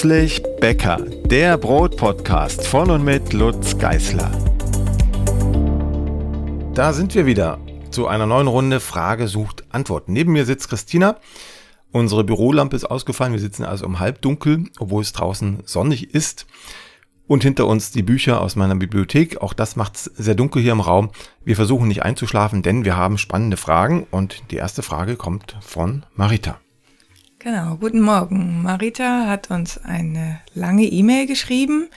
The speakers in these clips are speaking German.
Plötzlich Bäcker, der Brotpodcast von und mit Lutz Geißler. Da sind wir wieder zu einer neuen Runde Frage sucht Antwort. Neben mir sitzt Christina. Unsere Bürolampe ist ausgefallen. Wir sitzen also im Halbdunkel, obwohl es draußen sonnig ist. Und hinter uns die Bücher aus meiner Bibliothek. Auch das macht es sehr dunkel hier im Raum. Wir versuchen nicht einzuschlafen, denn wir haben spannende Fragen. Und die erste Frage kommt von Marita. Genau, guten Morgen. Marita hat uns eine lange E-Mail geschrieben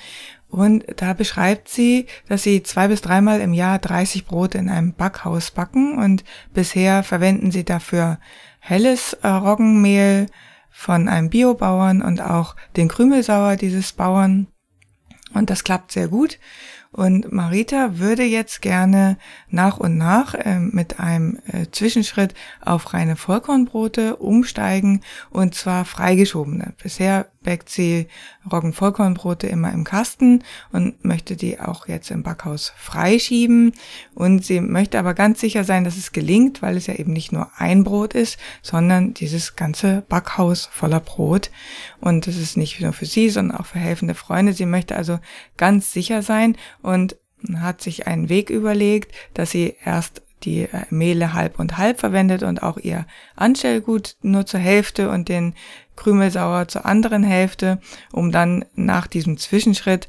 und da beschreibt sie, dass sie zwei bis dreimal im Jahr 30 Brote in einem Backhaus backen und bisher verwenden sie dafür helles äh, Roggenmehl von einem Biobauern und auch den Krümelsauer dieses Bauern. Und das klappt sehr gut. Und Marita würde jetzt gerne nach und nach äh, mit einem äh, Zwischenschritt auf reine Vollkornbrote umsteigen und zwar freigeschobene. Bisher backt sie Roggenvollkornbrote immer im Kasten und möchte die auch jetzt im Backhaus freischieben. Und sie möchte aber ganz sicher sein, dass es gelingt, weil es ja eben nicht nur ein Brot ist, sondern dieses ganze Backhaus voller Brot. Und das ist nicht nur für sie, sondern auch für helfende Freunde. Sie möchte also ganz sicher sein und hat sich einen Weg überlegt, dass sie erst die äh, Mehle halb und halb verwendet und auch ihr Anstellgut nur zur Hälfte und den Krümelsauer zur anderen Hälfte, um dann nach diesem Zwischenschritt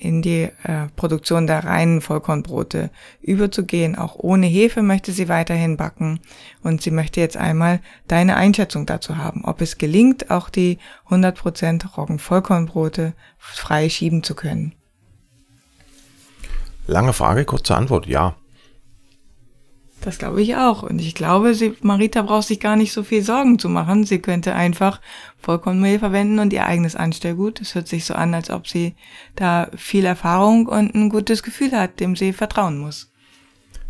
in die äh, Produktion der reinen Vollkornbrote überzugehen. Auch ohne Hefe möchte sie weiterhin backen und sie möchte jetzt einmal deine Einschätzung dazu haben, ob es gelingt, auch die 100% Roggen-Vollkornbrote frei schieben zu können. Lange Frage, kurze Antwort, ja. Das glaube ich auch. Und ich glaube, sie, Marita braucht sich gar nicht so viel Sorgen zu machen. Sie könnte einfach Vollkornmehl verwenden und ihr eigenes Anstellgut. Es hört sich so an, als ob sie da viel Erfahrung und ein gutes Gefühl hat, dem sie vertrauen muss.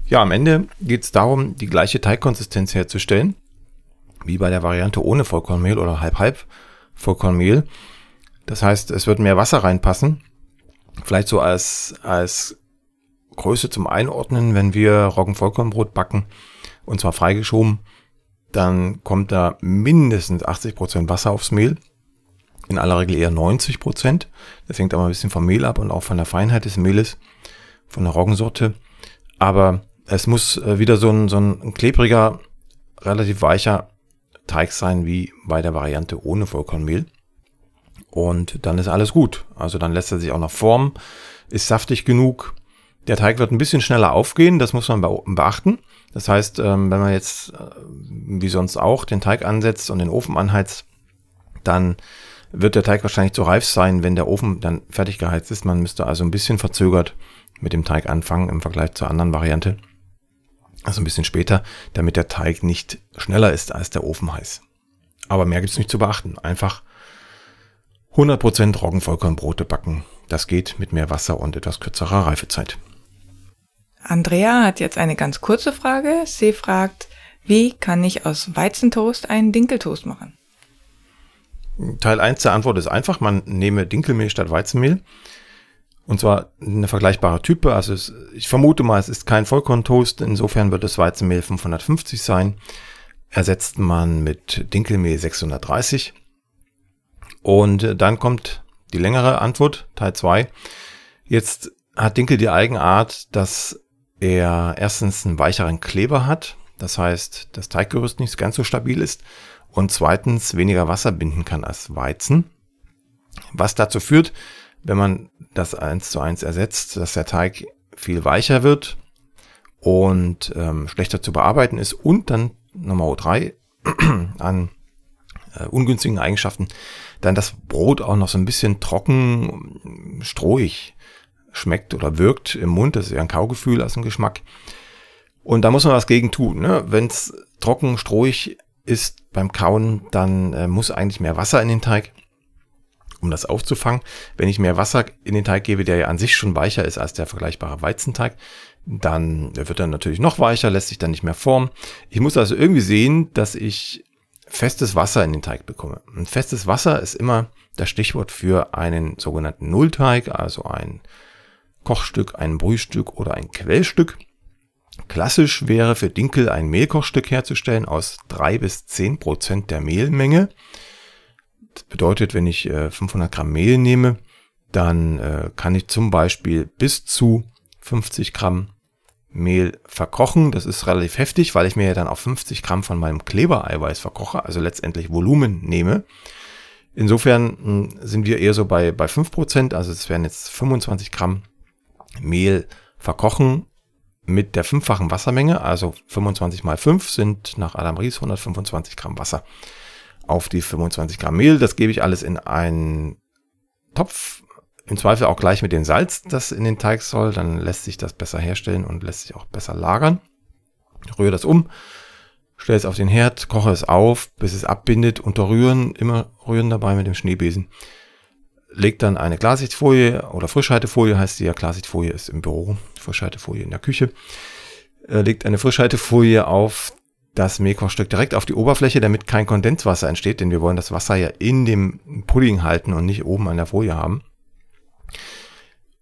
Ja, am Ende geht es darum, die gleiche Teigkonsistenz herzustellen, wie bei der Variante ohne Vollkornmehl oder halb-halb Vollkornmehl. Das heißt, es wird mehr Wasser reinpassen. Vielleicht so als, als Größe zum Einordnen, wenn wir Roggenvollkornbrot backen, und zwar freigeschoben, dann kommt da mindestens 80 Prozent Wasser aufs Mehl. In aller Regel eher 90%. Prozent. Das hängt aber ein bisschen vom Mehl ab und auch von der Feinheit des Mehles, von der Roggensorte. Aber es muss äh, wieder so ein, so ein klebriger, relativ weicher Teig sein, wie bei der Variante ohne Vollkornmehl. Und dann ist alles gut. Also dann lässt er sich auch noch formen, ist saftig genug, der Teig wird ein bisschen schneller aufgehen, das muss man beachten. Das heißt, ähm, wenn man jetzt, äh, wie sonst auch, den Teig ansetzt und den Ofen anheizt, dann wird der Teig wahrscheinlich zu reif sein, wenn der Ofen dann fertig geheizt ist. Man müsste also ein bisschen verzögert mit dem Teig anfangen im Vergleich zur anderen Variante. Also ein bisschen später, damit der Teig nicht schneller ist als der Ofen heiß. Aber mehr gibt es nicht zu beachten. Einfach 100% Roggenvollkornbrote backen. Das geht mit mehr Wasser und etwas kürzerer Reifezeit. Andrea hat jetzt eine ganz kurze Frage. Sie fragt, wie kann ich aus Weizentoast einen Dinkeltoast machen? Teil 1 der Antwort ist einfach, man nehme Dinkelmehl statt Weizenmehl. Und zwar eine vergleichbare Type. Also es, ich vermute mal, es ist kein Vollkorntoast. Insofern wird das Weizenmehl 550 sein. Ersetzt man mit Dinkelmehl 630. Und dann kommt die längere Antwort, Teil 2. Jetzt hat Dinkel die Eigenart, dass er erstens einen weicheren Kleber hat, das heißt, das Teiggerüst nicht ganz so stabil ist und zweitens weniger Wasser binden kann als Weizen. Was dazu führt, wenn man das eins zu eins ersetzt, dass der Teig viel weicher wird und ähm, schlechter zu bearbeiten ist und dann Nummer drei an äh, ungünstigen Eigenschaften, dann das Brot auch noch so ein bisschen trocken, strohig schmeckt oder wirkt im Mund. Das ist eher ein Kaugefühl als ein Geschmack. Und da muss man was gegen tun. Ne? Wenn es trocken, strohig ist beim Kauen, dann äh, muss eigentlich mehr Wasser in den Teig, um das aufzufangen. Wenn ich mehr Wasser in den Teig gebe, der ja an sich schon weicher ist als der vergleichbare Weizenteig, dann wird er natürlich noch weicher, lässt sich dann nicht mehr formen. Ich muss also irgendwie sehen, dass ich festes Wasser in den Teig bekomme. Und festes Wasser ist immer das Stichwort für einen sogenannten Nullteig, also ein Kochstück, ein Brühstück oder ein Quellstück. Klassisch wäre für Dinkel ein Mehlkochstück herzustellen aus drei bis zehn Prozent der Mehlmenge. bedeutet, wenn ich äh, 500 Gramm Mehl nehme, dann äh, kann ich zum Beispiel bis zu 50 Gramm Mehl verkochen. Das ist relativ heftig, weil ich mir ja dann auch 50 Gramm von meinem Klebereiweiß verkoche, also letztendlich Volumen nehme. Insofern hm, sind wir eher so bei, bei 5%, also es wären jetzt 25 Gramm Mehl verkochen mit der fünffachen Wassermenge, also 25 mal 5 sind nach Adam Ries 125 Gramm Wasser auf die 25 Gramm Mehl. Das gebe ich alles in einen Topf, im Zweifel auch gleich mit dem Salz, das in den Teig soll, dann lässt sich das besser herstellen und lässt sich auch besser lagern. rühre das um, stelle es auf den Herd, koche es auf, bis es abbindet, unterrühren, immer rühren dabei mit dem Schneebesen. Legt dann eine Klarsichtfolie oder Frischhaltefolie heißt die ja, Klarsichtfolie ist im Büro, Frischhaltefolie in der Küche. Äh, legt eine Frischhaltefolie auf das Mehlkochstück direkt auf die Oberfläche, damit kein Kondenswasser entsteht, denn wir wollen das Wasser ja in dem Pudding halten und nicht oben an der Folie haben.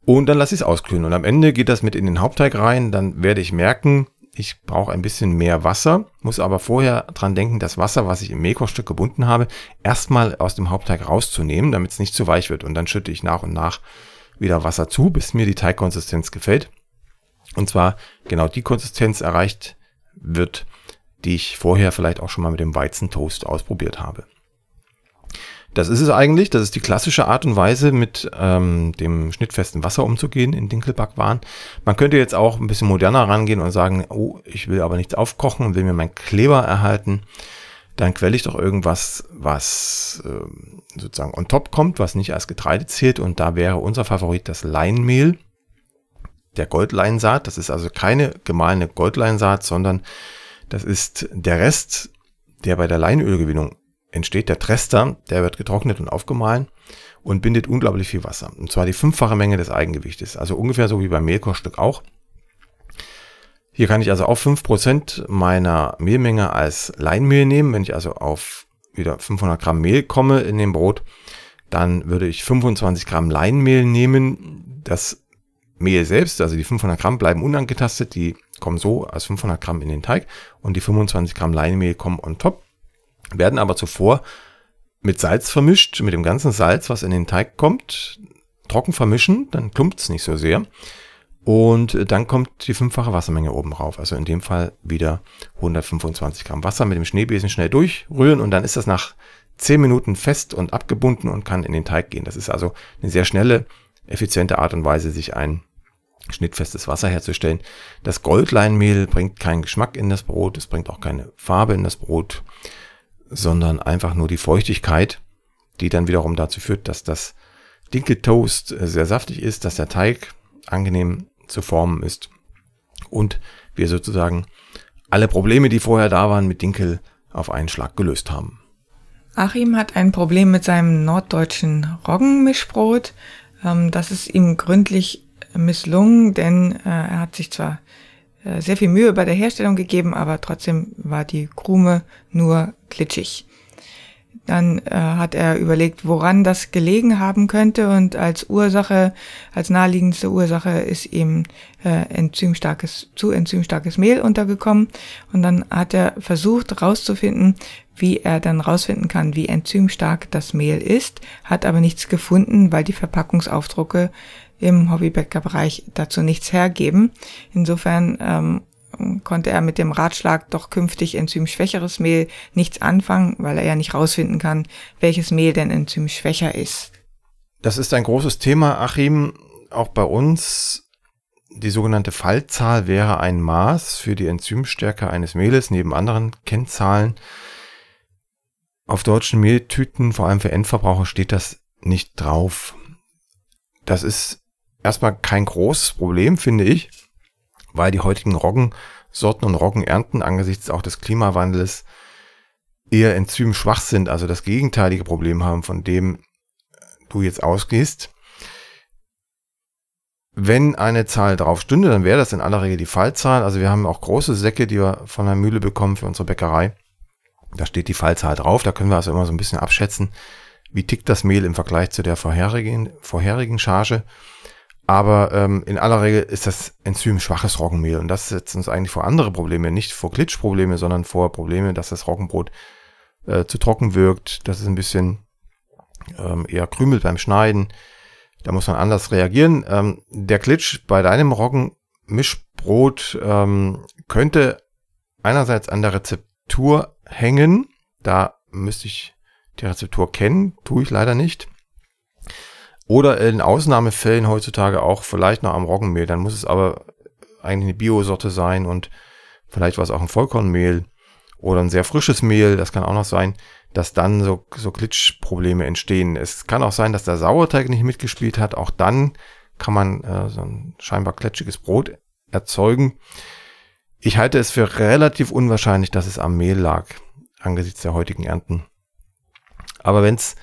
Und dann lasse ich es auskühlen. Und am Ende geht das mit in den Hauptteig rein. Dann werde ich merken, ich brauche ein bisschen mehr Wasser, muss aber vorher dran denken, das Wasser, was ich im Mehlkochstück gebunden habe, erstmal aus dem Hauptteig rauszunehmen, damit es nicht zu weich wird. Und dann schütte ich nach und nach wieder Wasser zu, bis mir die Teigkonsistenz gefällt. Und zwar genau die Konsistenz erreicht wird, die ich vorher vielleicht auch schon mal mit dem Weizentoast ausprobiert habe. Das ist es eigentlich. Das ist die klassische Art und Weise, mit ähm, dem schnittfesten Wasser umzugehen in Dinkelbackwaren. Man könnte jetzt auch ein bisschen moderner rangehen und sagen, oh, ich will aber nichts aufkochen und will mir meinen Kleber erhalten. Dann quelle ich doch irgendwas, was äh, sozusagen on top kommt, was nicht als Getreide zählt. Und da wäre unser Favorit das Leinmehl, der Goldleinsaat. Das ist also keine gemahlene Goldleinsaat, sondern das ist der Rest, der bei der Leinölgewinnung entsteht. Der Trester, der wird getrocknet und aufgemahlen und bindet unglaublich viel Wasser. Und zwar die fünffache Menge des Eigengewichtes. Also ungefähr so wie beim Mehlkochstück auch. Hier kann ich also auch fünf Prozent meiner Mehlmenge als Leinmehl nehmen. Wenn ich also auf wieder 500 Gramm Mehl komme in dem Brot, dann würde ich 25 Gramm Leinmehl nehmen. Das Mehl selbst, also die 500 Gramm bleiben unangetastet, die kommen so als 500 Gramm in den Teig und die 25 Gramm Leinmehl kommen on top werden aber zuvor mit Salz vermischt, mit dem ganzen Salz, was in den Teig kommt, trocken vermischen, dann klumpt es nicht so sehr. Und dann kommt die fünffache Wassermenge oben drauf. Also in dem Fall wieder 125 Gramm Wasser mit dem Schneebesen schnell durchrühren und dann ist das nach 10 Minuten fest und abgebunden und kann in den Teig gehen. Das ist also eine sehr schnelle, effiziente Art und Weise, sich ein schnittfestes Wasser herzustellen. Das Goldleinmehl bringt keinen Geschmack in das Brot, es bringt auch keine Farbe in das Brot sondern einfach nur die Feuchtigkeit, die dann wiederum dazu führt, dass das Dinkeltoast äh, sehr saftig ist, dass der Teig angenehm zu formen ist und wir sozusagen alle Probleme, die vorher da waren mit Dinkel, auf einen Schlag gelöst haben. Achim hat ein Problem mit seinem norddeutschen Roggenmischbrot. Ähm, das ist ihm gründlich misslungen, denn äh, er hat sich zwar sehr viel Mühe bei der Herstellung gegeben, aber trotzdem war die Krume nur glitschig. Dann äh, hat er überlegt, woran das gelegen haben könnte und als Ursache, als naheliegendste Ursache ist ihm äh, enzymstarkes, zu enzymstarkes Mehl untergekommen und dann hat er versucht herauszufinden, wie er dann rausfinden kann, wie enzymstark das Mehl ist, hat aber nichts gefunden, weil die Verpackungsaufdrucke im Hobbybäckerbereich dazu nichts hergeben. Insofern ähm, konnte er mit dem Ratschlag, doch künftig enzymschwächeres Mehl nichts anfangen, weil er ja nicht rausfinden kann, welches Mehl denn enzymschwächer ist. Das ist ein großes Thema, Achim, auch bei uns. Die sogenannte Fallzahl wäre ein Maß für die Enzymstärke eines Mehles neben anderen Kennzahlen. Auf deutschen Mehltüten, vor allem für Endverbraucher, steht das nicht drauf. Das ist erstmal kein großes Problem, finde ich, weil die heutigen Roggensorten und Roggenernten angesichts auch des Klimawandels eher enzymschwach sind, also das gegenteilige Problem haben, von dem du jetzt ausgehst. Wenn eine Zahl drauf stünde, dann wäre das in aller Regel die Fallzahl. Also wir haben auch große Säcke, die wir von der Mühle bekommen für unsere Bäckerei. Da steht die Fallzahl drauf. Da können wir also immer so ein bisschen abschätzen, wie tickt das Mehl im Vergleich zu der vorherigen, vorherigen Charge. Aber ähm, in aller Regel ist das Enzym schwaches Roggenmehl und das setzt uns eigentlich vor andere Probleme, nicht vor Glitchprobleme, sondern vor Probleme, dass das Roggenbrot äh, zu trocken wirkt, dass es ein bisschen ähm, eher krümelt beim Schneiden. Da muss man anders reagieren. Ähm, der Glitch bei deinem Roggenmischbrot ähm, könnte einerseits an der Rezeptur hängen. Da müsste ich die Rezeptur kennen, tue ich leider nicht. Oder in Ausnahmefällen heutzutage auch vielleicht noch am Roggenmehl. Dann muss es aber eigentlich eine Biosorte sein und vielleicht war es auch ein Vollkornmehl oder ein sehr frisches Mehl, das kann auch noch sein, dass dann so, so Glitch-Probleme entstehen. Es kann auch sein, dass der Sauerteig nicht mitgespielt hat. Auch dann kann man äh, so ein scheinbar kletschiges Brot erzeugen. Ich halte es für relativ unwahrscheinlich, dass es am Mehl lag, angesichts der heutigen Ernten. Aber wenn es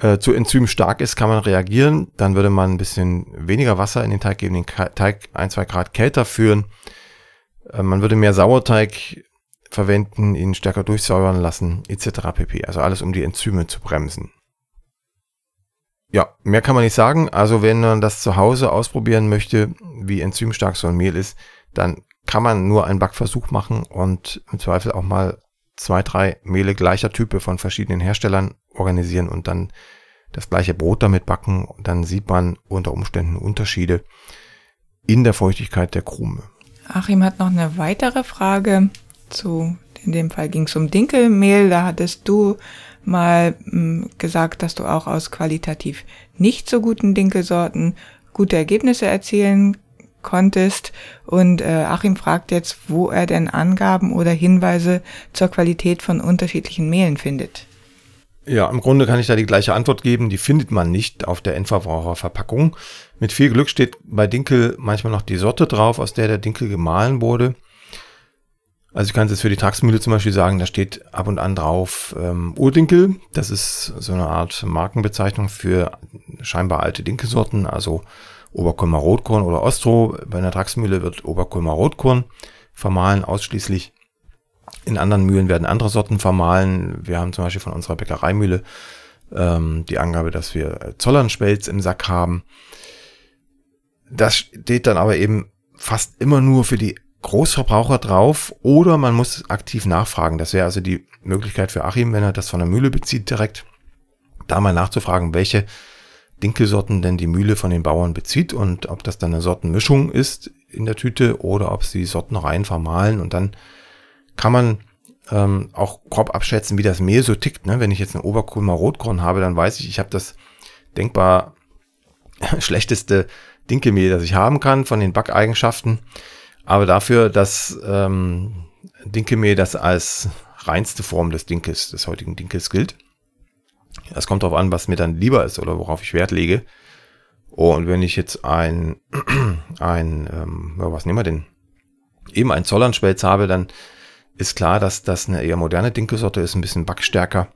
äh, zu Enzym stark ist, kann man reagieren. Dann würde man ein bisschen weniger Wasser in den Teig geben, den Teig ein, zwei Grad kälter führen. Äh, man würde mehr Sauerteig verwenden, ihn stärker durchsäuern lassen, etc. pp. Also alles, um die Enzyme zu bremsen. Ja, mehr kann man nicht sagen. Also wenn man das zu Hause ausprobieren möchte, wie enzymstark so ein Mehl ist, dann kann man nur einen Backversuch machen und im Zweifel auch mal zwei, drei Mehle gleicher Type von verschiedenen Herstellern organisieren und dann das gleiche Brot damit backen. Dann sieht man unter Umständen Unterschiede in der Feuchtigkeit der Krume. Achim hat noch eine weitere Frage zu, in dem Fall ging es um Dinkelmehl. Da hattest du mal hm, gesagt, dass du auch aus qualitativ nicht so guten Dinkelsorten gute Ergebnisse erzielen konntest. Und äh, Achim fragt jetzt, wo er denn Angaben oder Hinweise zur Qualität von unterschiedlichen Mehlen findet. Ja, im Grunde kann ich da die gleiche Antwort geben. Die findet man nicht auf der Endverbraucherverpackung. Mit viel Glück steht bei Dinkel manchmal noch die Sorte drauf, aus der der Dinkel gemahlen wurde. Also ich kann es jetzt für die Taxmühle zum Beispiel sagen, da steht ab und an drauf ähm, Urdinkel. Das ist so eine Art Markenbezeichnung für scheinbar alte Dinkelsorten, also Oberkulmer Rotkorn oder Ostro. Bei einer Taxmühle wird Oberkulmer Rotkorn vermahlen ausschließlich. In anderen Mühlen werden andere Sorten vermahlen. Wir haben zum Beispiel von unserer Bäckereimühle ähm, die Angabe, dass wir Zollernspelz im Sack haben. Das steht dann aber eben fast immer nur für die Großverbraucher drauf oder man muss aktiv nachfragen. Das wäre also die Möglichkeit für Achim, wenn er das von der Mühle bezieht, direkt da mal nachzufragen, welche Dinkelsorten denn die Mühle von den Bauern bezieht und ob das dann eine Sortenmischung ist in der Tüte oder ob sie Sorten rein vermahlen und dann kann man ähm, auch grob abschätzen, wie das Mehl so tickt. Ne? Wenn ich jetzt ein Oberkulmer Rotkorn habe, dann weiß ich, ich habe das denkbar schlechteste Dinkelmehl, das ich haben kann von den Backeigenschaften. Aber dafür, dass ähm, Dinkelmehl das als reinste Form des Dinkels, des heutigen Dinkels gilt. Das kommt darauf an, was mir dann lieber ist oder worauf ich Wert lege. und wenn ich jetzt ein, ein ähm, was nehmen wir denn? Eben ein Zollernspelz habe, dann ist klar, dass das eine eher moderne Dinkelsorte ist, ein bisschen backstärker.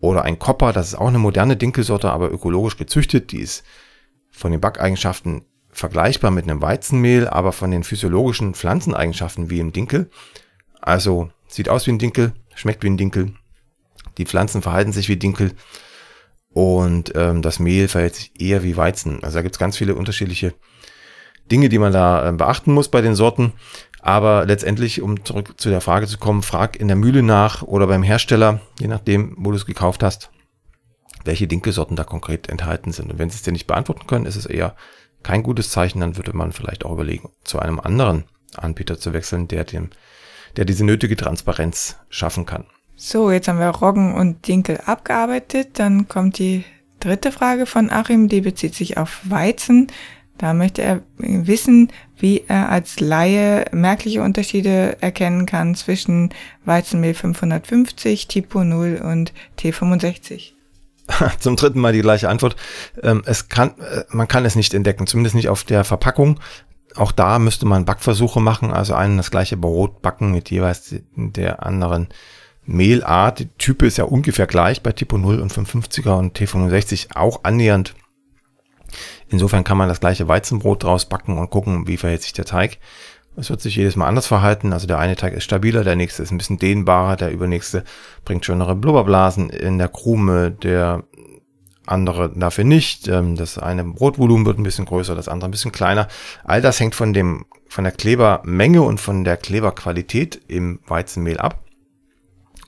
Oder ein Kopper, das ist auch eine moderne Dinkelsorte, aber ökologisch gezüchtet. Die ist von den Backeigenschaften vergleichbar mit einem Weizenmehl, aber von den physiologischen Pflanzeneigenschaften wie im Dinkel. Also sieht aus wie ein Dinkel, schmeckt wie ein Dinkel. Die Pflanzen verhalten sich wie Dinkel und ähm, das Mehl verhält sich eher wie Weizen. Also da gibt es ganz viele unterschiedliche Dinge, die man da äh, beachten muss bei den Sorten. Aber letztendlich, um zurück zu der Frage zu kommen, frag in der Mühle nach oder beim Hersteller, je nachdem, wo du es gekauft hast, welche Dinkelsorten da konkret enthalten sind. Und wenn sie es dir nicht beantworten können, ist es eher kein gutes Zeichen, dann würde man vielleicht auch überlegen, zu einem anderen Anbieter zu wechseln, der dem, der diese nötige Transparenz schaffen kann. So, jetzt haben wir Roggen und Dinkel abgearbeitet. Dann kommt die dritte Frage von Achim, die bezieht sich auf Weizen. Da möchte er wissen, wie er als Laie merkliche Unterschiede erkennen kann zwischen Weizenmehl 550, Tipo 0 und T65. zum dritten Mal die gleiche Antwort. Ähm, es kann, äh, man kann es nicht entdecken, zumindest nicht auf der Verpackung. Auch da müsste man Backversuche machen, also einen das gleiche Brot backen mit jeweils der anderen Mehlart. Die Type ist ja ungefähr gleich bei Tipo 0 und 550er und T65 auch annähernd. Insofern kann man das gleiche Weizenbrot draus backen und gucken, wie verhält sich der Teig. Es wird sich jedes Mal anders verhalten. Also der eine Teig ist stabiler, der nächste ist ein bisschen dehnbarer, der übernächste bringt schönere Blubberblasen in der Krume, der andere dafür nicht. Ähm, das eine Brotvolumen wird ein bisschen größer, das andere ein bisschen kleiner. All das hängt von dem, von der Klebermenge und von der Kleberqualität im Weizenmehl ab.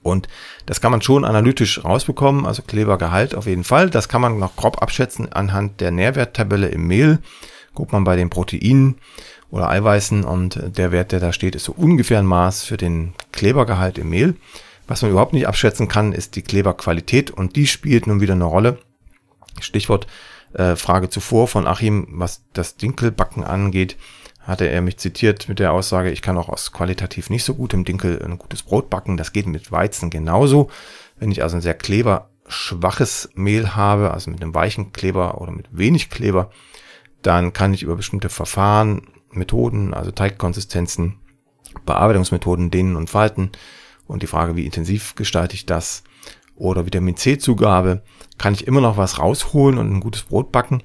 Und das kann man schon analytisch rausbekommen, also Klebergehalt auf jeden Fall. Das kann man noch grob abschätzen anhand der Nährwerttabelle im Mehl. Guckt man bei den Proteinen oder Eiweißen und der Wert, der da steht, ist so ungefähr ein Maß für den Klebergehalt im Mehl. Was man überhaupt nicht abschätzen kann, ist die Kleberqualität und die spielt nun wieder eine Rolle. Stichwort äh, Frage zuvor von Achim, was das Dinkelbacken angeht hatte er mich zitiert mit der Aussage, ich kann auch aus qualitativ nicht so gutem Dinkel ein gutes Brot backen. Das geht mit Weizen genauso. Wenn ich also ein sehr kleberschwaches Mehl habe, also mit einem weichen Kleber oder mit wenig Kleber, dann kann ich über bestimmte Verfahren, Methoden, also Teigkonsistenzen, Bearbeitungsmethoden dehnen und falten und die Frage, wie intensiv gestalte ich das oder Vitamin C-Zugabe, kann ich immer noch was rausholen und ein gutes Brot backen.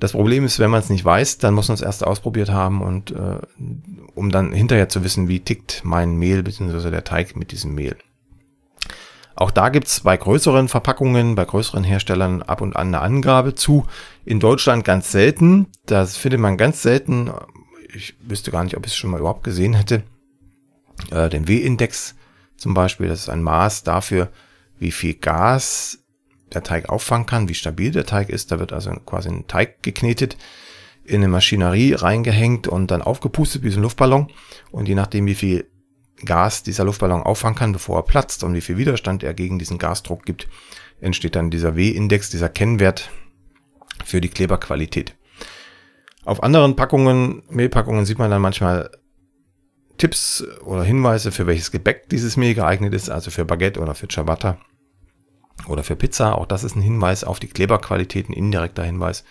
Das Problem ist, wenn man es nicht weiß, dann muss man es erst ausprobiert haben und äh, um dann hinterher zu wissen, wie tickt mein Mehl bzw. der Teig mit diesem Mehl. Auch da gibt's bei größeren Verpackungen, bei größeren Herstellern ab und an eine Angabe zu. In Deutschland ganz selten. Das findet man ganz selten. Ich wüsste gar nicht, ob ich es schon mal überhaupt gesehen hätte. Äh, den W-Index zum Beispiel, das ist ein Maß dafür, wie viel Gas der Teig auffangen kann, wie stabil der Teig ist. Da wird also quasi ein Teig geknetet, in eine Maschinerie reingehängt und dann aufgepustet wie so ein Luftballon. Und je nachdem, wie viel Gas dieser Luftballon auffangen kann, bevor er platzt und wie viel Widerstand er gegen diesen Gasdruck gibt, entsteht dann dieser W-Index, dieser Kennwert für die Kleberqualität. Auf anderen Packungen, Mehlpackungen sieht man dann manchmal Tipps oder Hinweise, für welches Gebäck dieses Mehl geeignet ist, also für Baguette oder für Ciabatta oder für Pizza. Auch das ist ein Hinweis auf die Kleberqualität, ein indirekter Hinweis.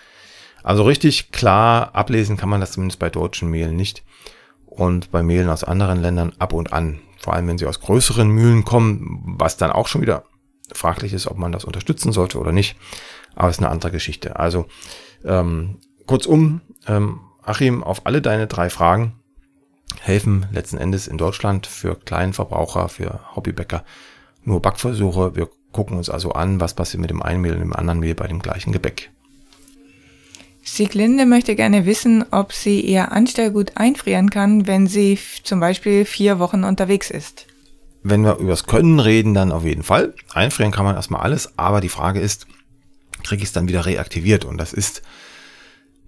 Also richtig klar ablesen kann man das zumindest bei deutschen Mehlen nicht. Und bei Mehlen aus anderen Ländern ab und an. Vor allem, wenn sie aus größeren Mühlen kommen, was dann auch schon wieder fraglich ist, ob man das unterstützen sollte oder nicht. Aber es ist eine andere Geschichte. Also ähm, kurzum, ähm, Achim, auf alle deine drei Fragen helfen letzten Endes in Deutschland für Kleinverbraucher, für Hobbybäcker nur Backversuche. Wir gucken uns also an, was passiert mit dem einen Mehl und dem anderen Mehl bei dem gleichen Gebäck. Sieglinde möchte gerne wissen, ob sie ihr Anstellgut einfrieren kann, wenn sie zum Beispiel vier Wochen unterwegs ist. Wenn wir übers Können reden, dann auf jeden Fall. Einfrieren kann man erstmal alles, aber die Frage ist, kriege ich es dann wieder reaktiviert? Und das ist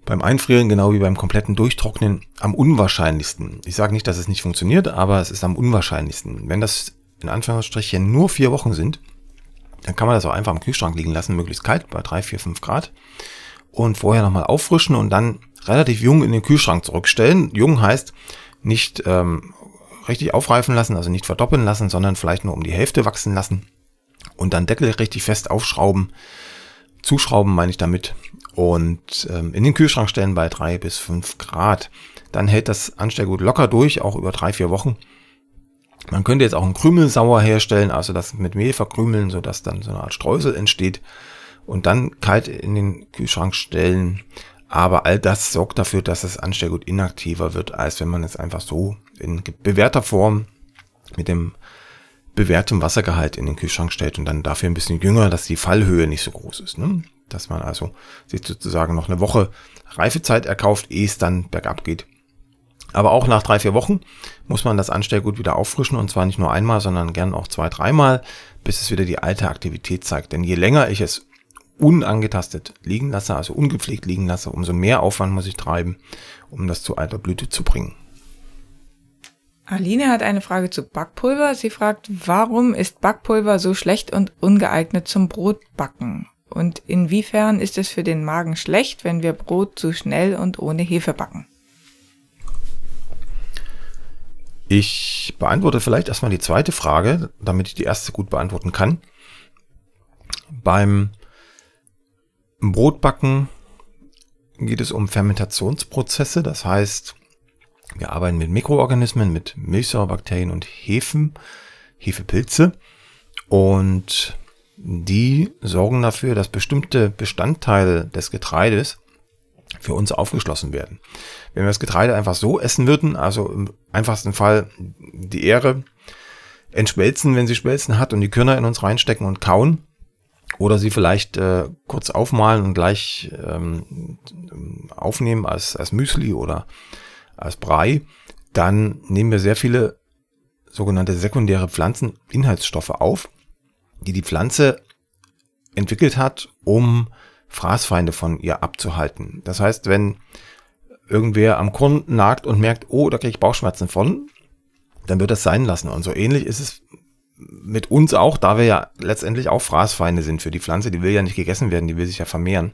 beim Einfrieren genau wie beim kompletten Durchtrocknen am unwahrscheinlichsten. Ich sage nicht, dass es nicht funktioniert, aber es ist am unwahrscheinlichsten. Wenn das in Anführungsstrichen nur vier Wochen sind, dann kann man das auch einfach im Kühlschrank liegen lassen, möglichst kalt, bei drei, vier, fünf Grad. Und vorher nochmal auffrischen und dann relativ jung in den Kühlschrank zurückstellen. Jung heißt nicht ähm, richtig aufreifen lassen, also nicht verdoppeln lassen, sondern vielleicht nur um die Hälfte wachsen lassen. Und dann Deckel richtig fest aufschrauben. Zuschrauben meine ich damit. Und ähm, in den Kühlschrank stellen bei drei bis fünf Grad. Dann hält das Anstellgut locker durch, auch über drei, vier Wochen. Man könnte jetzt auch einen Krümelsauer herstellen, also das mit Mehl verkrümeln, sodass dann so eine Art Streusel entsteht und dann kalt in den Kühlschrank stellen. Aber all das sorgt dafür, dass das Anstellgut inaktiver wird, als wenn man es einfach so in bewährter Form mit dem bewährtem Wassergehalt in den Kühlschrank stellt und dann dafür ein bisschen jünger, dass die Fallhöhe nicht so groß ist. Ne? Dass man also sich sozusagen noch eine Woche Reifezeit erkauft, ehe es dann bergab geht. Aber auch nach drei, vier Wochen muss man das Anstellgut wieder auffrischen und zwar nicht nur einmal, sondern gern auch zwei, dreimal, bis es wieder die alte Aktivität zeigt. Denn je länger ich es unangetastet liegen lasse, also ungepflegt liegen lasse, umso mehr Aufwand muss ich treiben, um das zu alter Blüte zu bringen. Aline hat eine Frage zu Backpulver. Sie fragt, warum ist Backpulver so schlecht und ungeeignet zum Brotbacken? Und inwiefern ist es für den Magen schlecht, wenn wir Brot zu schnell und ohne Hefe backen? Ich beantworte vielleicht erstmal die zweite Frage, damit ich die erste gut beantworten kann. Beim Brotbacken geht es um Fermentationsprozesse, das heißt, wir arbeiten mit Mikroorganismen, mit Milchsäurebakterien und Hefen, Hefepilze und die sorgen dafür, dass bestimmte Bestandteile des Getreides für uns aufgeschlossen werden. Wenn wir das Getreide einfach so essen würden, also im einfachsten Fall die Ähre entschmelzen, wenn sie Schmelzen hat und die Körner in uns reinstecken und kauen, oder sie vielleicht äh, kurz aufmalen und gleich ähm, aufnehmen als, als Müsli oder als Brei, dann nehmen wir sehr viele sogenannte sekundäre Pflanzeninhaltsstoffe auf, die die Pflanze entwickelt hat, um Fraßfeinde von ihr abzuhalten. Das heißt, wenn irgendwer am Korn nagt und merkt, oh, da kriege ich Bauchschmerzen von, dann wird das sein lassen. Und so ähnlich ist es mit uns auch, da wir ja letztendlich auch Fraßfeinde sind für die Pflanze, die will ja nicht gegessen werden, die will sich ja vermehren.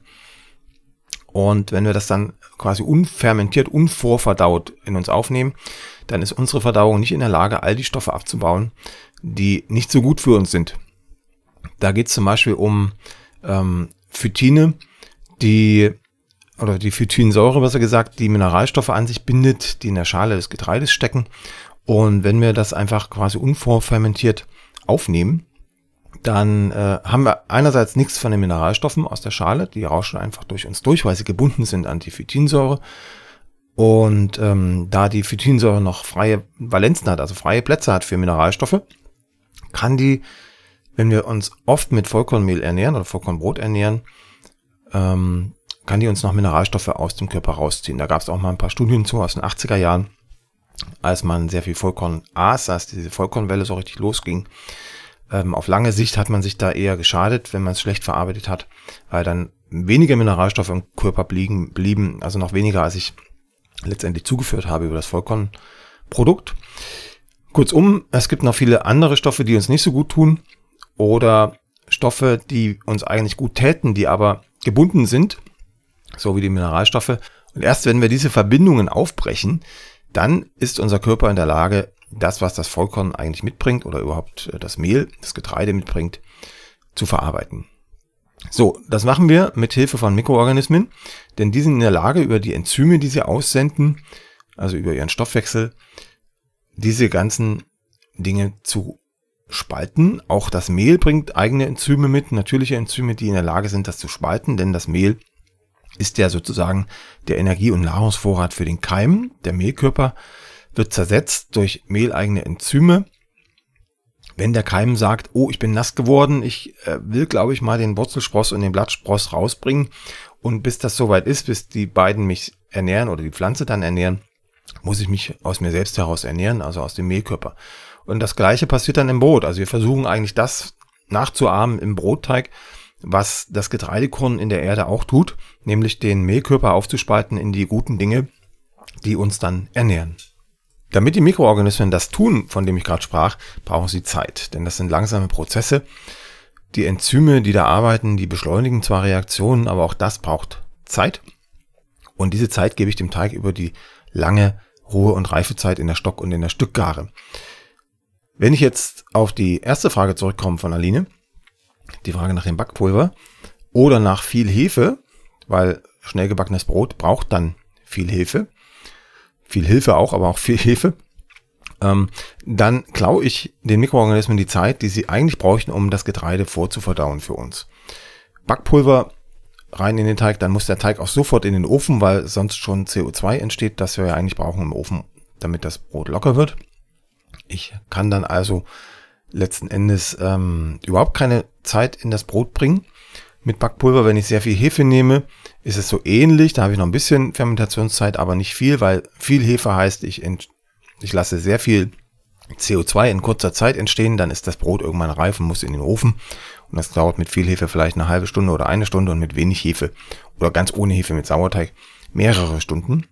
Und wenn wir das dann quasi unfermentiert, unvorverdaut in uns aufnehmen, dann ist unsere Verdauung nicht in der Lage, all die Stoffe abzubauen, die nicht so gut für uns sind. Da geht es zum Beispiel um ähm, Phytine, die oder die Phytinsäure, besser gesagt, die Mineralstoffe an sich bindet, die in der Schale des Getreides stecken. Und wenn wir das einfach quasi unvorfermentiert aufnehmen, dann äh, haben wir einerseits nichts von den Mineralstoffen aus der Schale, die rauschen einfach durch uns durch, weil sie gebunden sind an die Phytinsäure. Und ähm, da die Phytinsäure noch freie Valenzen hat, also freie Plätze hat für Mineralstoffe, kann die, wenn wir uns oft mit Vollkornmehl ernähren oder Vollkornbrot ernähren, ähm, kann die uns noch Mineralstoffe aus dem Körper rausziehen. Da gab es auch mal ein paar Studien zu aus den 80er Jahren, als man sehr viel Vollkorn aß, als diese Vollkornwelle so richtig losging. Ähm, auf lange Sicht hat man sich da eher geschadet, wenn man es schlecht verarbeitet hat, weil dann weniger Mineralstoffe im Körper blieben, blieben, also noch weniger, als ich letztendlich zugeführt habe über das Vollkornprodukt. Kurzum, es gibt noch viele andere Stoffe, die uns nicht so gut tun oder Stoffe, die uns eigentlich gut täten, die aber gebunden sind, so wie die Mineralstoffe. Und erst wenn wir diese Verbindungen aufbrechen, dann ist unser Körper in der Lage, das, was das Vollkorn eigentlich mitbringt oder überhaupt äh, das Mehl, das Getreide mitbringt, zu verarbeiten. So, das machen wir mit Hilfe von Mikroorganismen, denn die sind in der Lage, über die Enzyme, die sie aussenden, also über ihren Stoffwechsel, diese ganzen Dinge zu spalten. Auch das Mehl bringt eigene Enzyme mit, natürliche Enzyme, die in der Lage sind, das zu spalten, denn das Mehl ist ja sozusagen der Energie- und Nahrungsvorrat für den Keim. Der Mehlkörper wird zersetzt durch mehleigene Enzyme. Wenn der Keim sagt, oh, ich bin nass geworden, ich äh, will, glaube ich, mal den Wurzelspross und den Blattspross rausbringen. Und bis das soweit ist, bis die beiden mich ernähren oder die Pflanze dann ernähren, muss ich mich aus mir selbst heraus ernähren, also aus dem Mehlkörper. Und das gleiche passiert dann im Brot. Also wir versuchen eigentlich das nachzuahmen im Brotteig, was das Getreidekorn in der Erde auch tut, nämlich den Mehlkörper aufzuspalten in die guten Dinge, die uns dann ernähren. Damit die Mikroorganismen das tun, von dem ich gerade sprach, brauchen sie Zeit, denn das sind langsame Prozesse. Die Enzyme, die da arbeiten, die beschleunigen zwar Reaktionen, aber auch das braucht Zeit. Und diese Zeit gebe ich dem Teig über die lange Ruhe- und Reifezeit in der Stock- und in der Stückgare. Wenn ich jetzt auf die erste Frage zurückkomme von Aline, die Frage nach dem Backpulver oder nach viel Hefe, weil schnell gebackenes Brot braucht dann viel Hefe, viel Hilfe auch, aber auch viel Hefe, ähm, dann klaue ich den Mikroorganismen die Zeit, die sie eigentlich bräuchten, um das Getreide vorzuverdauen für uns. Backpulver rein in den Teig, dann muss der Teig auch sofort in den Ofen, weil sonst schon CO2 entsteht, das wir ja eigentlich brauchen im Ofen, damit das Brot locker wird. Ich kann dann also letzten Endes ähm, überhaupt keine Zeit in das Brot bringen. Mit Backpulver, wenn ich sehr viel Hefe nehme, ist es so ähnlich. Da habe ich noch ein bisschen Fermentationszeit, aber nicht viel, weil viel Hefe heißt, ich, ich lasse sehr viel CO2 in kurzer Zeit entstehen, dann ist das Brot irgendwann reif und muss in den Ofen. Und das dauert mit viel Hefe vielleicht eine halbe Stunde oder eine Stunde und mit wenig Hefe oder ganz ohne Hefe mit Sauerteig mehrere Stunden.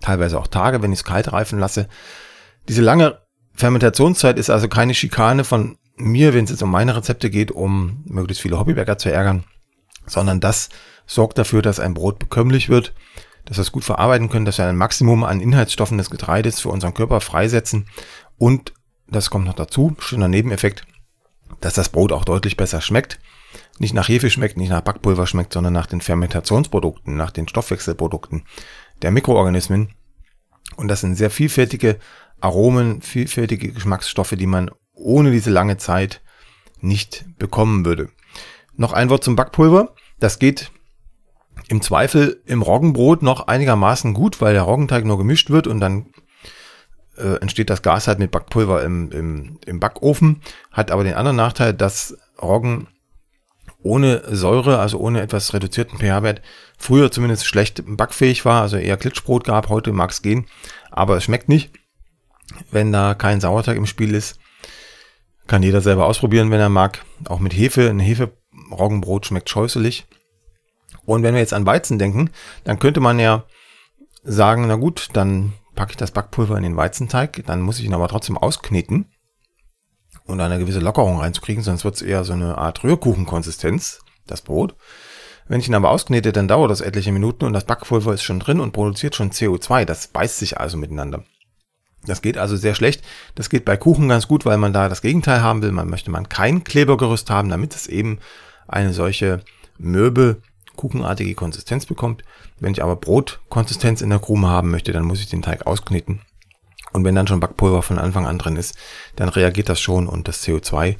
Teilweise auch Tage, wenn ich es kalt reifen lasse. Diese lange Fermentationszeit ist also keine Schikane von mir, wenn es jetzt um meine Rezepte geht, um möglichst viele Hobbybäcker zu ärgern, sondern das sorgt dafür, dass ein Brot bekömmlich wird, dass wir es gut verarbeiten können, dass wir ein Maximum an Inhaltsstoffen des Getreides für unseren Körper freisetzen und das kommt noch dazu, schöner Nebeneffekt, dass das Brot auch deutlich besser schmeckt. Nicht nach Hefe schmeckt, nicht nach Backpulver schmeckt, sondern nach den Fermentationsprodukten, nach den Stoffwechselprodukten der Mikroorganismen. Und das sind sehr vielfältige Aromen, vielfältige Geschmacksstoffe, die man ohne diese lange Zeit nicht bekommen würde. Noch ein Wort zum Backpulver. Das geht im Zweifel im Roggenbrot noch einigermaßen gut, weil der Roggenteig nur gemischt wird und dann äh, entsteht das Gas halt mit Backpulver im, im, im Backofen. Hat aber den anderen Nachteil, dass Roggen ohne Säure, also ohne etwas reduzierten pH-Wert, früher zumindest schlecht backfähig war, also eher Klitschbrot gab, heute mag es gehen, aber es schmeckt nicht. Wenn da kein Sauerteig im Spiel ist. Kann jeder selber ausprobieren, wenn er mag. Auch mit Hefe. Ein Hefe-Roggenbrot schmeckt scheußlich. Und wenn wir jetzt an Weizen denken, dann könnte man ja sagen, na gut, dann packe ich das Backpulver in den Weizenteig, dann muss ich ihn aber trotzdem auskneten und eine gewisse Lockerung reinzukriegen, sonst wird es eher so eine Art Rührkuchenkonsistenz, das Brot. Wenn ich ihn aber ausknete, dann dauert das etliche Minuten und das Backpulver ist schon drin und produziert schon CO2. Das beißt sich also miteinander. Das geht also sehr schlecht. Das geht bei Kuchen ganz gut, weil man da das Gegenteil haben will. Man möchte man kein Klebergerüst haben, damit es eben eine solche Möbel kuchenartige Konsistenz bekommt. Wenn ich aber Brotkonsistenz in der Krume haben möchte, dann muss ich den Teig auskneten. Und wenn dann schon Backpulver von Anfang an drin ist, dann reagiert das schon und das CO2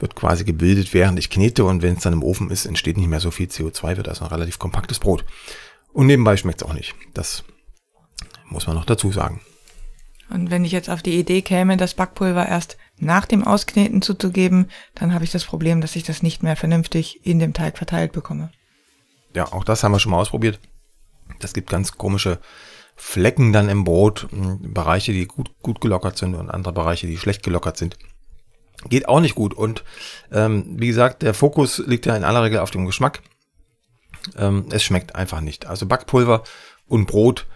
wird quasi gebildet, während ich knete. Und wenn es dann im Ofen ist, entsteht nicht mehr so viel CO2, wird also ein relativ kompaktes Brot. Und nebenbei schmeckt es auch nicht. Das muss man noch dazu sagen. Und wenn ich jetzt auf die Idee käme, das Backpulver erst nach dem Auskneten zuzugeben, dann habe ich das Problem, dass ich das nicht mehr vernünftig in dem Teig verteilt bekomme. Ja, auch das haben wir schon mal ausprobiert. Das gibt ganz komische Flecken dann im Brot, hm, Bereiche, die gut, gut gelockert sind und andere Bereiche, die schlecht gelockert sind. Geht auch nicht gut. Und ähm, wie gesagt, der Fokus liegt ja in aller Regel auf dem Geschmack. Ähm, es schmeckt einfach nicht. Also Backpulver und Brot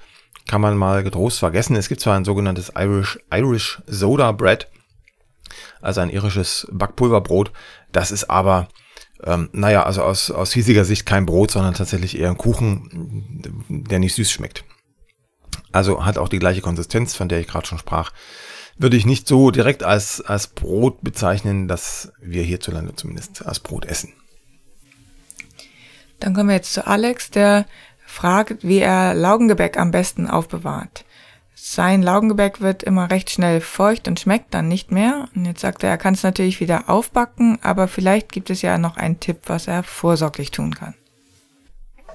kann man mal getrost vergessen. Es gibt zwar ein sogenanntes Irish, Irish Soda Bread, also ein irisches Backpulverbrot. Das ist aber ähm, naja, also aus, aus hiesiger Sicht kein Brot, sondern tatsächlich eher ein Kuchen, der nicht süß schmeckt. Also hat auch die gleiche Konsistenz, von der ich gerade schon sprach. Würde ich nicht so direkt als, als Brot bezeichnen, dass wir hierzulande zumindest als Brot essen. Dann kommen wir jetzt zu Alex, der fragt, wie er Laugengebäck am besten aufbewahrt. Sein Laugengebäck wird immer recht schnell feucht und schmeckt dann nicht mehr. Und jetzt sagt er, er kann es natürlich wieder aufbacken, aber vielleicht gibt es ja noch einen Tipp, was er vorsorglich tun kann.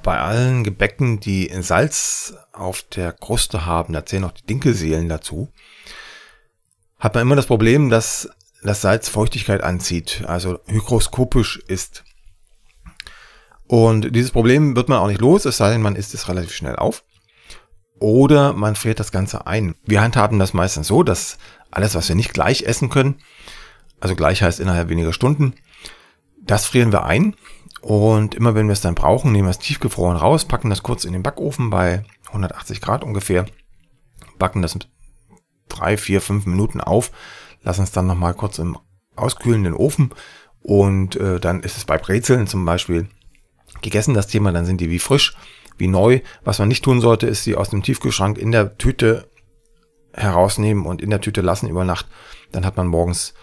Bei allen Gebäcken, die Salz auf der Kruste haben, da zählen auch die Dinkelseelen dazu, hat man immer das Problem, dass das Salz Feuchtigkeit anzieht, also hygroskopisch ist. Und dieses Problem wird man auch nicht los, es sei denn, man isst es relativ schnell auf oder man friert das Ganze ein. Wir handhaben das meistens so, dass alles, was wir nicht gleich essen können, also gleich heißt innerhalb weniger Stunden, das frieren wir ein und immer wenn wir es dann brauchen, nehmen wir es tiefgefroren raus, packen das kurz in den Backofen bei 180 Grad ungefähr, backen das drei, vier, fünf Minuten auf, lassen es dann nochmal kurz im auskühlenden Ofen und äh, dann ist es bei Brezeln zum Beispiel gegessen, das Thema, dann sind die wie frisch wie neu. Was man nicht tun sollte, ist sie aus dem Tiefkühlschrank in der Tüte herausnehmen und in der Tüte lassen über Nacht. Dann hat man morgens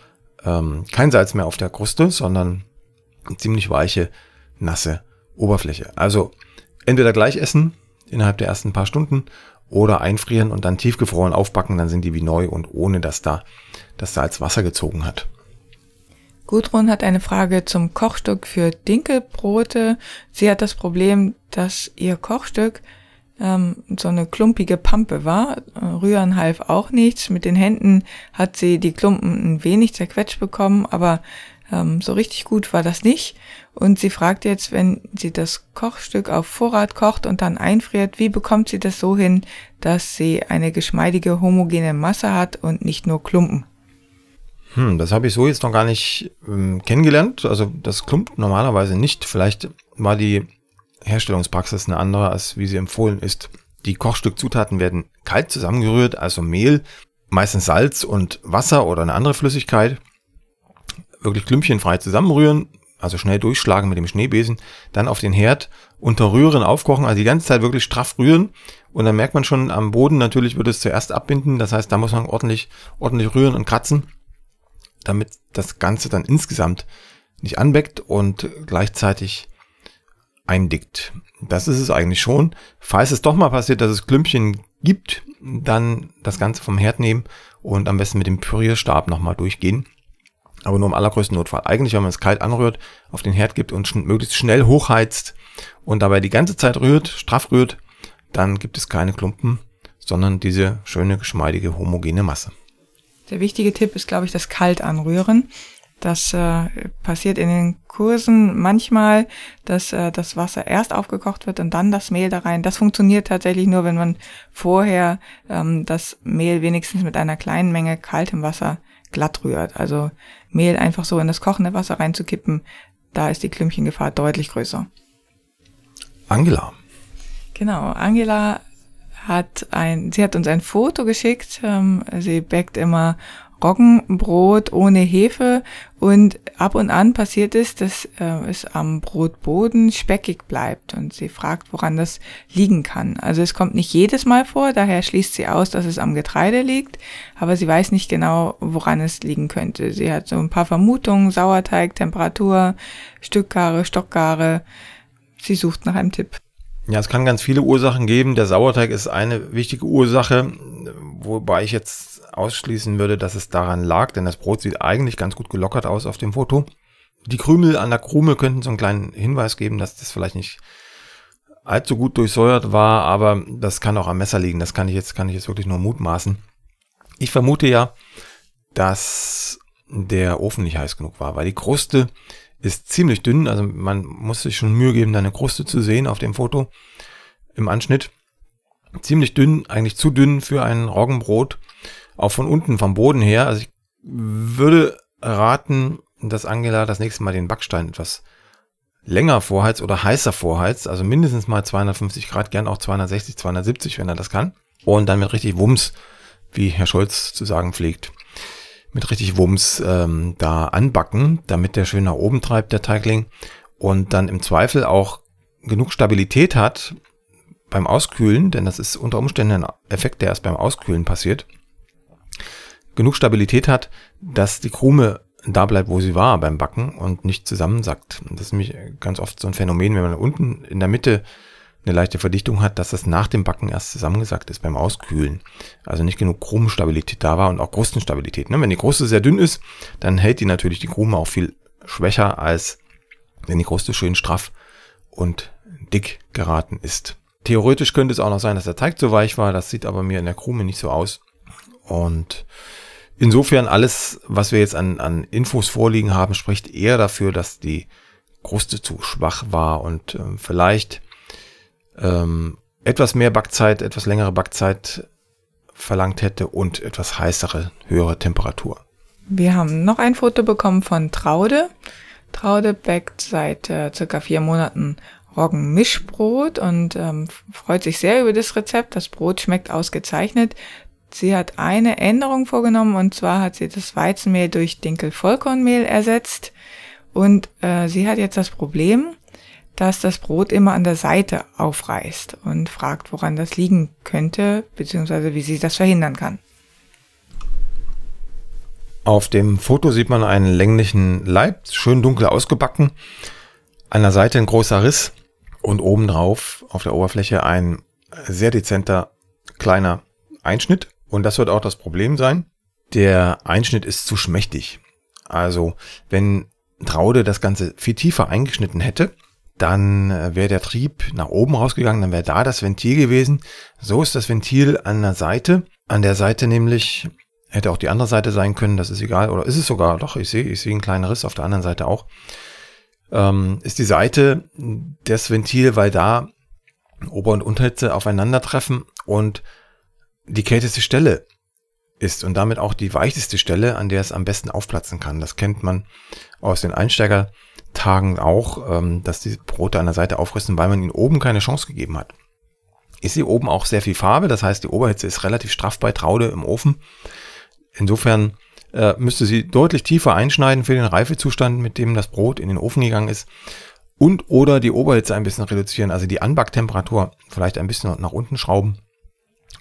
ähm, kein Salz mehr auf der Kruste, sondern eine ziemlich weiche, nasse Oberfläche. Also entweder gleich essen innerhalb der ersten paar Stunden oder einfrieren und dann tiefgefroren aufbacken, dann sind die wie neu und ohne dass da das Salz Wasser gezogen hat. Gudrun hat eine Frage zum Kochstück für Dinkelbrote. Sie hat das Problem, dass ihr Kochstück ähm, so eine klumpige Pampe war. Rühren half auch nichts. Mit den Händen hat sie die Klumpen ein wenig zerquetscht bekommen, aber ähm, so richtig gut war das nicht. Und sie fragt jetzt, wenn sie das Kochstück auf Vorrat kocht und dann einfriert, wie bekommt sie das so hin, dass sie eine geschmeidige homogene Masse hat und nicht nur Klumpen? Hm, das habe ich so jetzt noch gar nicht ähm, kennengelernt. Also das klumpt normalerweise nicht. Vielleicht war die Herstellungspraxis eine andere, als wie sie empfohlen ist. Die Kochstückzutaten werden kalt zusammengerührt, also Mehl, meistens Salz und Wasser oder eine andere Flüssigkeit. Wirklich klümpchenfrei zusammenrühren, also schnell durchschlagen mit dem Schneebesen, dann auf den Herd unter Rühren aufkochen, also die ganze Zeit wirklich straff rühren und dann merkt man schon am Boden natürlich wird es zuerst abbinden, das heißt, da muss man ordentlich ordentlich rühren und kratzen damit das Ganze dann insgesamt nicht anbeckt und gleichzeitig eindickt. Das ist es eigentlich schon. Falls es doch mal passiert, dass es Klümpchen gibt, dann das Ganze vom Herd nehmen und am besten mit dem Pürierstab nochmal durchgehen. Aber nur im allergrößten Notfall. Eigentlich, wenn man es kalt anrührt, auf den Herd gibt und möglichst schnell hochheizt und dabei die ganze Zeit rührt, straff rührt, dann gibt es keine Klumpen, sondern diese schöne, geschmeidige, homogene Masse. Der wichtige Tipp ist, glaube ich, das kalt anrühren. Das äh, passiert in den Kursen manchmal, dass äh, das Wasser erst aufgekocht wird und dann das Mehl da rein. Das funktioniert tatsächlich nur, wenn man vorher ähm, das Mehl wenigstens mit einer kleinen Menge kaltem Wasser glatt rührt. Also Mehl einfach so in das kochende Wasser reinzukippen, da ist die Klümpchengefahr deutlich größer. Angela. Genau, Angela hat ein, sie hat uns ein Foto geschickt. Ähm, sie backt immer Roggenbrot ohne Hefe und ab und an passiert es, dass äh, es am Brotboden speckig bleibt und sie fragt, woran das liegen kann. Also es kommt nicht jedes Mal vor, daher schließt sie aus, dass es am Getreide liegt, aber sie weiß nicht genau, woran es liegen könnte. Sie hat so ein paar Vermutungen, Sauerteig, Temperatur, Stückgare, Stockgare. Sie sucht nach einem Tipp. Ja, es kann ganz viele Ursachen geben. Der Sauerteig ist eine wichtige Ursache, wobei ich jetzt ausschließen würde, dass es daran lag, denn das Brot sieht eigentlich ganz gut gelockert aus auf dem Foto. Die Krümel an der Krume könnten so einen kleinen Hinweis geben, dass das vielleicht nicht allzu gut durchsäuert war, aber das kann auch am Messer liegen. Das kann ich jetzt, kann ich jetzt wirklich nur mutmaßen. Ich vermute ja, dass der Ofen nicht heiß genug war, weil die Kruste ist ziemlich dünn, also man muss sich schon Mühe geben, da eine Kruste zu sehen auf dem Foto im Anschnitt. Ziemlich dünn, eigentlich zu dünn für ein Roggenbrot, auch von unten vom Boden her. Also ich würde raten, dass Angela das nächste Mal den Backstein etwas länger vorheizt oder heißer vorheizt, also mindestens mal 250 Grad, gern auch 260, 270, wenn er das kann. Und dann mit richtig Wumms, wie Herr Scholz zu sagen pflegt, mit richtig Wumms ähm, da anbacken, damit der schön nach oben treibt, der Teigling. Und dann im Zweifel auch genug Stabilität hat beim Auskühlen, denn das ist unter Umständen ein Effekt, der erst beim Auskühlen passiert. Genug Stabilität hat, dass die Krume da bleibt, wo sie war beim Backen und nicht zusammensackt. Das ist nämlich ganz oft so ein Phänomen, wenn man unten in der Mitte eine leichte Verdichtung hat, dass das nach dem Backen erst zusammengesackt ist beim Auskühlen. Also nicht genug Krumenstabilität da war und auch Krustenstabilität. Ne? Wenn die Kruste sehr dünn ist, dann hält die natürlich die Krume auch viel schwächer, als wenn die Kruste schön straff und dick geraten ist. Theoretisch könnte es auch noch sein, dass der Teig zu weich war. Das sieht aber mir in der Krume nicht so aus. Und insofern alles, was wir jetzt an, an Infos vorliegen haben, spricht eher dafür, dass die Kruste zu schwach war und äh, vielleicht ähm, etwas mehr Backzeit, etwas längere Backzeit verlangt hätte und etwas heißere, höhere Temperatur. Wir haben noch ein Foto bekommen von Traude. Traude backt seit äh, circa vier Monaten Roggenmischbrot und ähm, freut sich sehr über das Rezept. Das Brot schmeckt ausgezeichnet. Sie hat eine Änderung vorgenommen und zwar hat sie das Weizenmehl durch Dinkel-Vollkornmehl ersetzt und äh, sie hat jetzt das Problem, dass das Brot immer an der Seite aufreißt und fragt, woran das liegen könnte, beziehungsweise wie sie das verhindern kann. Auf dem Foto sieht man einen länglichen Leib, schön dunkel ausgebacken. An der Seite ein großer Riss und obendrauf auf der Oberfläche ein sehr dezenter kleiner Einschnitt. Und das wird auch das Problem sein. Der Einschnitt ist zu schmächtig. Also, wenn Traude das Ganze viel tiefer eingeschnitten hätte, dann äh, wäre der Trieb nach oben rausgegangen, dann wäre da das Ventil gewesen. So ist das Ventil an der Seite. An der Seite nämlich hätte auch die andere Seite sein können, das ist egal. Oder ist es sogar, doch, ich sehe, ich sehe einen kleinen Riss auf der anderen Seite auch. Ähm, ist die Seite das Ventil, weil da Ober- und Unterhitze aufeinandertreffen und die kälteste Stelle ist und damit auch die weicheste Stelle, an der es am besten aufplatzen kann. Das kennt man aus den Einsteiger- Tagen auch, ähm, dass die Brote an der Seite aufrüsten, weil man ihnen oben keine Chance gegeben hat. Ich sehe oben auch sehr viel Farbe, das heißt, die Oberhitze ist relativ straff bei Traude im Ofen. Insofern äh, müsste sie deutlich tiefer einschneiden für den Reifezustand, mit dem das Brot in den Ofen gegangen ist. Und oder die Oberhitze ein bisschen reduzieren, also die Anbacktemperatur vielleicht ein bisschen nach unten schrauben.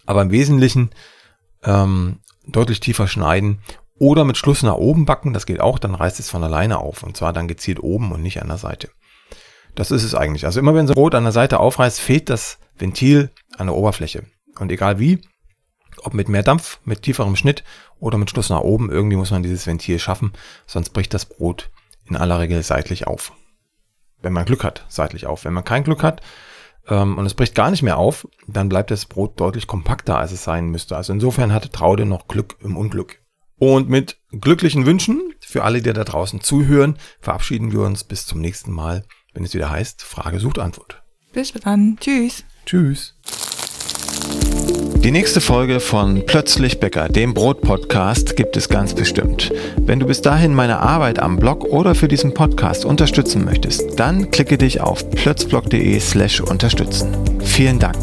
Aber im Wesentlichen ähm, deutlich tiefer schneiden oder mit Schluss nach oben backen, das geht auch, dann reißt es von alleine auf. Und zwar dann gezielt oben und nicht an der Seite. Das ist es eigentlich. Also immer wenn so Brot an der Seite aufreißt, fehlt das Ventil an der Oberfläche. Und egal wie, ob mit mehr Dampf, mit tieferem Schnitt oder mit Schluss nach oben, irgendwie muss man dieses Ventil schaffen, sonst bricht das Brot in aller Regel seitlich auf. Wenn man Glück hat, seitlich auf. Wenn man kein Glück hat ähm, und es bricht gar nicht mehr auf, dann bleibt das Brot deutlich kompakter, als es sein müsste. Also insofern hatte Traude noch Glück im Unglück. Und mit glücklichen Wünschen für alle, die da draußen zuhören, verabschieden wir uns bis zum nächsten Mal, wenn es wieder heißt, Frage sucht Antwort. Bis dann. Tschüss. Tschüss. Die nächste Folge von Plötzlich Bäcker, dem Brot-Podcast, gibt es ganz bestimmt. Wenn du bis dahin meine Arbeit am Blog oder für diesen Podcast unterstützen möchtest, dann klicke dich auf plötzblog.de slash unterstützen. Vielen Dank.